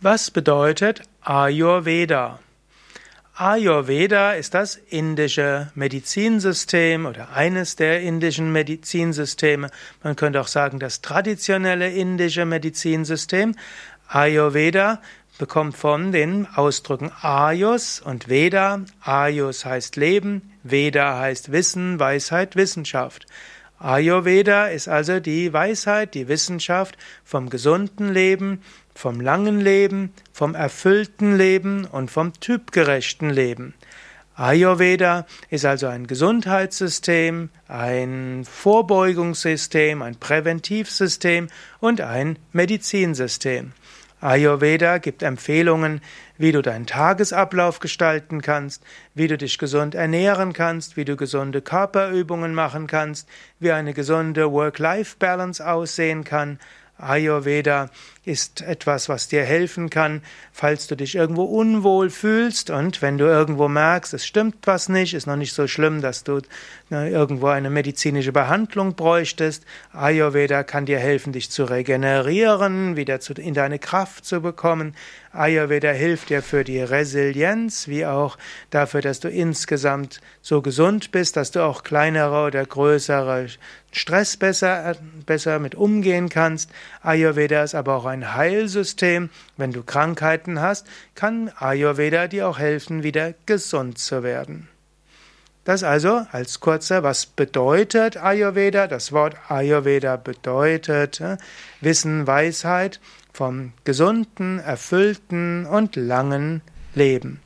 Was bedeutet Ayurveda? Ayurveda ist das indische Medizinsystem oder eines der indischen Medizinsysteme. Man könnte auch sagen, das traditionelle indische Medizinsystem. Ayurveda bekommt von den Ausdrücken Ayus und Veda. Ayus heißt Leben, Veda heißt Wissen, Weisheit, Wissenschaft. Ayurveda ist also die Weisheit, die Wissenschaft vom gesunden Leben, vom langen Leben, vom erfüllten Leben und vom typgerechten Leben. Ayurveda ist also ein Gesundheitssystem, ein Vorbeugungssystem, ein Präventivsystem und ein Medizinsystem. Ayurveda gibt Empfehlungen, wie du deinen Tagesablauf gestalten kannst, wie du dich gesund ernähren kannst, wie du gesunde Körperübungen machen kannst, wie eine gesunde Work-Life-Balance aussehen kann. Ayurveda ist etwas, was dir helfen kann, falls du dich irgendwo unwohl fühlst und wenn du irgendwo merkst, es stimmt was nicht, ist noch nicht so schlimm, dass du ne, irgendwo eine medizinische Behandlung bräuchtest. Ayurveda kann dir helfen, dich zu regenerieren, wieder in deine Kraft zu bekommen. Ayurveda hilft dir für die Resilienz, wie auch dafür, dass du insgesamt so gesund bist, dass du auch kleinere oder größere Stress besser, besser mit umgehen kannst. Ayurveda ist aber auch ein Heilsystem. Wenn du Krankheiten hast, kann Ayurveda dir auch helfen, wieder gesund zu werden. Das also als kurzer, was bedeutet Ayurveda? Das Wort Ayurveda bedeutet äh, Wissen, Weisheit vom gesunden, erfüllten und langen Leben.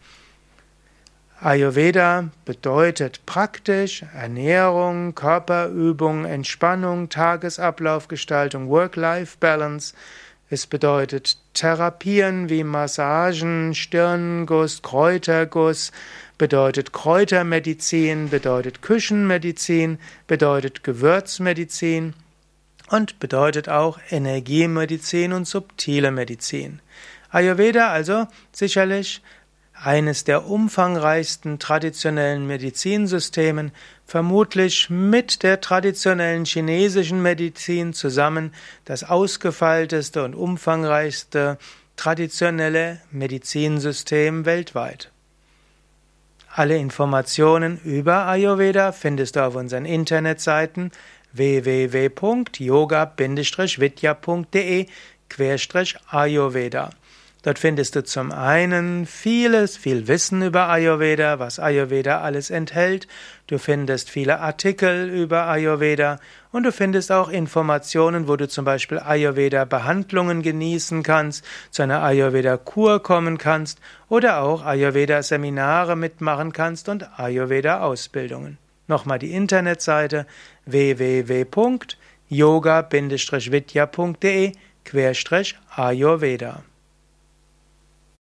Ayurveda bedeutet praktisch Ernährung, Körperübung, Entspannung, Tagesablaufgestaltung, Work-Life-Balance. Es bedeutet Therapien wie Massagen, Stirnguss, Kräuterguss, bedeutet Kräutermedizin, bedeutet Küchenmedizin, bedeutet Gewürzmedizin und bedeutet auch Energiemedizin und subtile Medizin. Ayurveda also sicherlich eines der umfangreichsten traditionellen Medizinsystemen, vermutlich mit der traditionellen chinesischen Medizin zusammen das ausgefeilteste und umfangreichste traditionelle Medizinsystem weltweit. Alle Informationen über Ayurveda findest du auf unseren Internetseiten www.yoga-vidya.de-ayurveda. Dort findest du zum einen vieles, viel Wissen über Ayurveda, was Ayurveda alles enthält. Du findest viele Artikel über Ayurveda und du findest auch Informationen, wo du zum Beispiel Ayurveda-Behandlungen genießen kannst, zu einer Ayurveda-Kur kommen kannst oder auch Ayurveda-Seminare mitmachen kannst und Ayurveda-Ausbildungen. Nochmal die Internetseite www.yoga-vidya.de Ayurveda